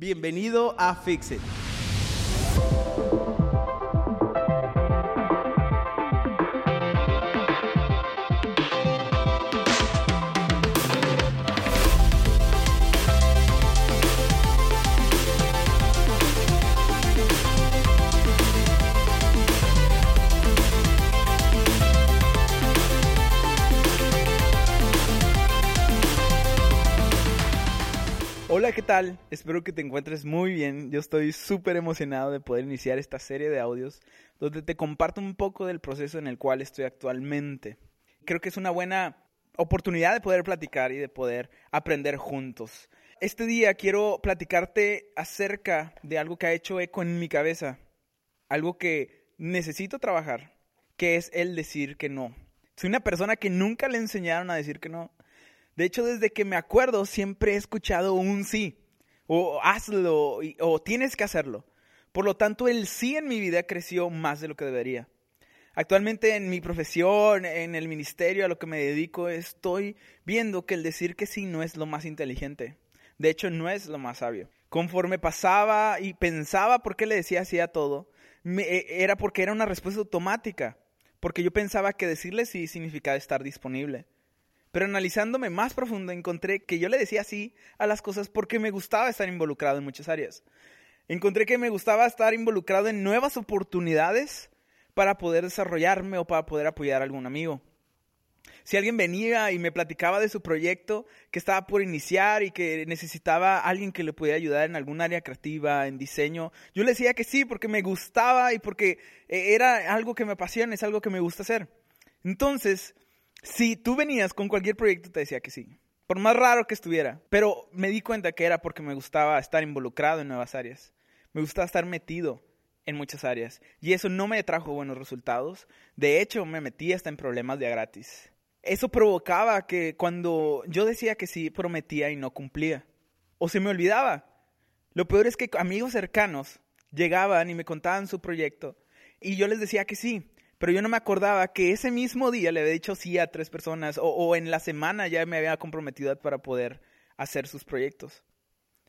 Bienvenido a Fixit. Hola, tal? Espero que te encuentres muy bien. Yo estoy súper emocionado de poder iniciar esta serie de audios donde te comparto un poco del proceso en el cual estoy actualmente. Creo que es una buena oportunidad de poder platicar y de poder aprender juntos. Este día quiero platicarte acerca de algo que ha hecho eco en mi cabeza, algo que necesito trabajar, que es el decir que no. Soy una persona que nunca le enseñaron a decir que no. De hecho, desde que me acuerdo, siempre he escuchado un sí, o hazlo, o tienes que hacerlo. Por lo tanto, el sí en mi vida creció más de lo que debería. Actualmente en mi profesión, en el ministerio a lo que me dedico, estoy viendo que el decir que sí no es lo más inteligente. De hecho, no es lo más sabio. Conforme pasaba y pensaba por qué le decía sí a todo, e, era porque era una respuesta automática. Porque yo pensaba que decirle sí significaba estar disponible. Pero analizándome más profundo encontré que yo le decía sí a las cosas porque me gustaba estar involucrado en muchas áreas. Encontré que me gustaba estar involucrado en nuevas oportunidades para poder desarrollarme o para poder apoyar a algún amigo. Si alguien venía y me platicaba de su proyecto que estaba por iniciar y que necesitaba a alguien que le pudiera ayudar en algún área creativa, en diseño, yo le decía que sí porque me gustaba y porque eh, era algo que me apasiona, es algo que me gusta hacer. Entonces, si tú venías con cualquier proyecto, te decía que sí. Por más raro que estuviera. Pero me di cuenta que era porque me gustaba estar involucrado en nuevas áreas. Me gustaba estar metido en muchas áreas. Y eso no me trajo buenos resultados. De hecho, me metí hasta en problemas de gratis. Eso provocaba que cuando yo decía que sí, prometía y no cumplía. O se me olvidaba. Lo peor es que amigos cercanos llegaban y me contaban su proyecto. Y yo les decía que sí pero yo no me acordaba que ese mismo día le había dicho sí a tres personas o, en la semana ya me había comprometido para poder hacer sus proyectos.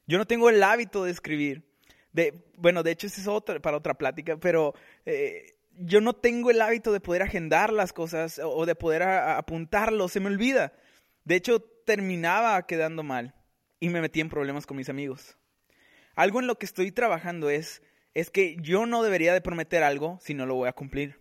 Yo no tengo el hábito de escribir. De, bueno, de hecho, es para otra plática, pero eh, yo no tengo el hábito de poder agendar las cosas o, de poder apuntarlo, se me olvida. De hecho, terminaba quedando mal y me metí en problemas con mis amigos. Algo en lo que estoy trabajando es, es que yo no debería de prometer algo si no lo voy a cumplir.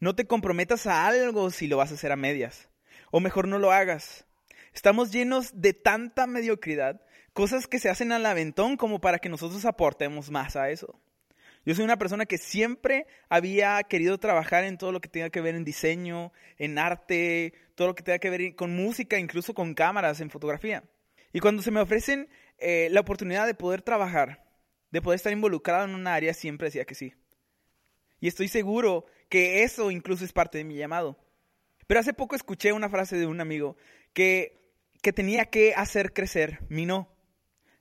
No te comprometas a algo si lo vas a hacer a medias. O mejor no lo hagas. Estamos llenos de tanta mediocridad, cosas que se hacen al aventón como para que nosotros aportemos más a eso. Yo soy una persona que siempre había querido trabajar en todo lo que tenga que ver en diseño, en arte, todo lo que tenga que ver con música, incluso con cámaras, en fotografía. Y cuando se me ofrecen eh, la oportunidad de poder trabajar, de poder estar involucrado en un área, siempre decía que sí. Y estoy seguro que eso incluso es parte de mi llamado. Pero hace poco escuché una frase de un amigo que, que tenía que hacer crecer mi no.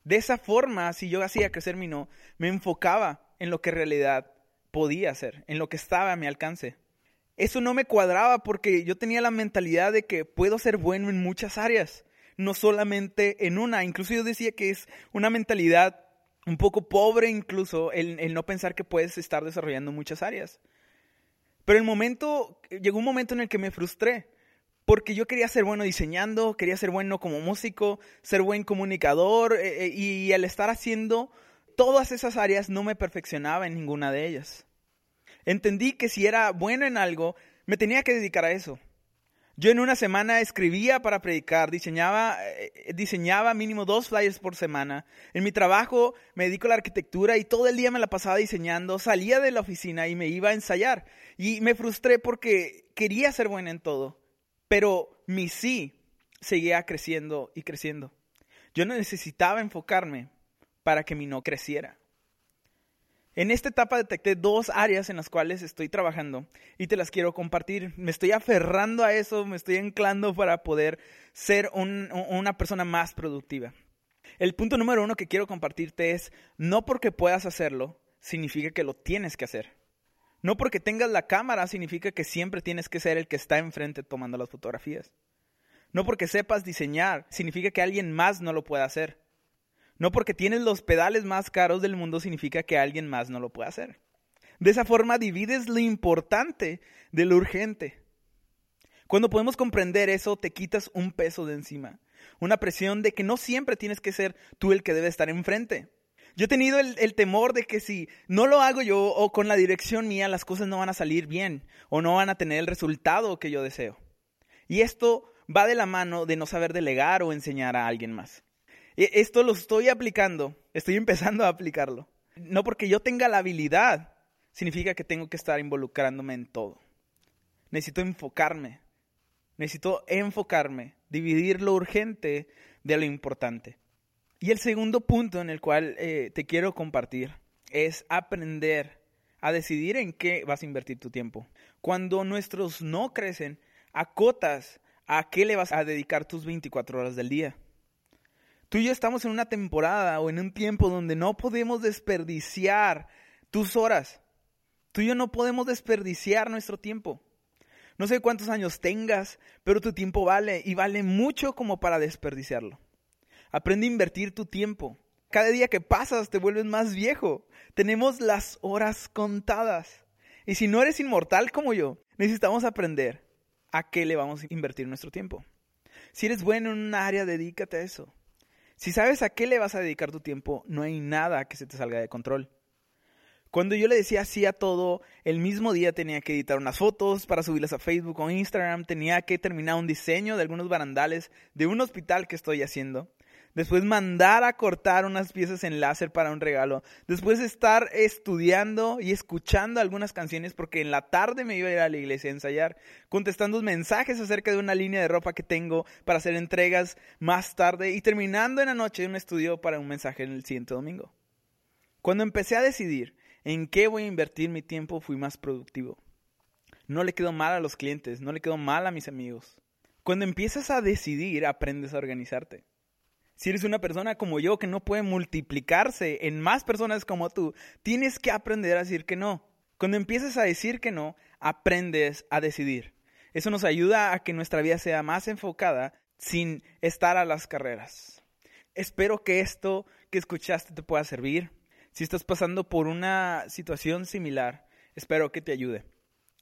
De esa forma, si yo hacía crecer mi no, me enfocaba en lo que en realidad podía hacer, en lo que estaba a mi alcance. Eso no me cuadraba porque yo tenía la mentalidad de que puedo ser bueno en muchas áreas, no solamente en una. Incluso yo decía que es una mentalidad un poco pobre incluso el, no pensar que puedes estar desarrollando muchas áreas. Pero el momento, llegó un momento en el que me frustré, porque yo quería ser bueno diseñando, quería ser bueno como músico, ser buen comunicador, eh, eh, y al estar haciendo todas esas áreas no me perfeccionaba en ninguna de ellas. Entendí que si era bueno en algo, me tenía que dedicar a eso. Yo en una semana escribía para predicar, diseñaba, eh, diseñaba mínimo dos flyers por semana. En mi trabajo me dedico a la arquitectura y todo el día me la pasaba diseñando. Salía de la oficina y me iba a ensayar. Y me frustré porque quería ser buena en todo. Pero mi sí seguía creciendo y creciendo. Yo no necesitaba enfocarme para que mi no creciera. En esta etapa detecté dos áreas en las cuales estoy trabajando y te las quiero compartir. Me estoy aferrando a eso, me estoy anclando para poder ser una persona más productiva. El punto número uno que quiero compartirte es, no porque puedas hacerlo, significa que lo tienes que hacer. No porque tengas la cámara significa que siempre tienes que ser el que está enfrente tomando las fotografías. No porque sepas diseñar significa que alguien más no lo pueda hacer. No porque tienes los pedales más caros del mundo significa que alguien más no lo puede hacer. De esa forma divides lo importante de lo urgente. Cuando podemos comprender eso, te quitas un peso de encima, una presión de que no siempre tienes que ser tú el que debe estar enfrente. Yo he tenido el, temor de que si no lo hago yo o con la dirección mía, las cosas no van a salir bien o no van a tener el resultado que yo deseo. Y esto va de la mano de no saber delegar o enseñar a alguien más. Esto lo estoy aplicando, estoy empezando a aplicarlo. No porque yo tenga la habilidad, significa que tengo que estar involucrándome en todo. Necesito enfocarme, necesito enfocarme, dividir lo urgente de lo importante. Y el segundo punto en el cual eh, te quiero compartir es aprender a decidir en qué vas a invertir tu tiempo. Cuando nuestros no crecen, acotas a qué le vas a dedicar tus 24 horas del día. Tú y yo estamos en una temporada o en un tiempo donde no podemos desperdiciar tus horas. Tú y yo no podemos desperdiciar nuestro tiempo. No sé cuántos años tengas, pero tu tiempo vale y vale mucho como para desperdiciarlo. Aprende a invertir tu tiempo. Cada día que pasas te vuelves más viejo. Tenemos las horas contadas. Y si no eres inmortal como yo, necesitamos aprender a qué le vamos a invertir nuestro tiempo. Si eres bueno en un área, dedícate a eso. Si sabes a qué le vas a dedicar tu tiempo, no hay nada que se te salga de control. Cuando yo le decía sí a todo, el mismo día tenía que editar unas fotos para subirlas a Facebook o Instagram, tenía que terminar un diseño de algunos barandales de un hospital que estoy haciendo, después mandar a cortar unas piezas en láser para un regalo, después estar estudiando y escuchando algunas canciones porque en la tarde me iba a ir a la iglesia a ensayar, contestando mensajes acerca de una línea de ropa que tengo para hacer entregas más tarde y terminando en la noche un estudio para un mensaje en el siguiente domingo. Cuando empecé a decidir en qué voy a invertir mi tiempo, fui más productivo. No le quedó mal a los clientes, no le quedó mal a mis amigos. Cuando empiezas a decidir, aprendes a organizarte. Si eres una persona como yo que no puede multiplicarse en más personas como tú, tienes que aprender a decir que no. Cuando empiezas a decir que no, aprendes a decidir. Eso nos ayuda a que nuestra vida sea más enfocada sin estar a las carreras. Espero que esto que escuchaste te pueda servir. Si estás pasando por una situación similar, espero que te ayude.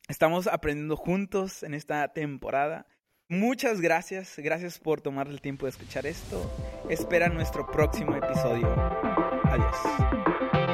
Estamos aprendiendo juntos en esta temporada Muchas gracias, gracias por tomar el tiempo de escuchar esto. Espera nuestro próximo episodio. Adiós.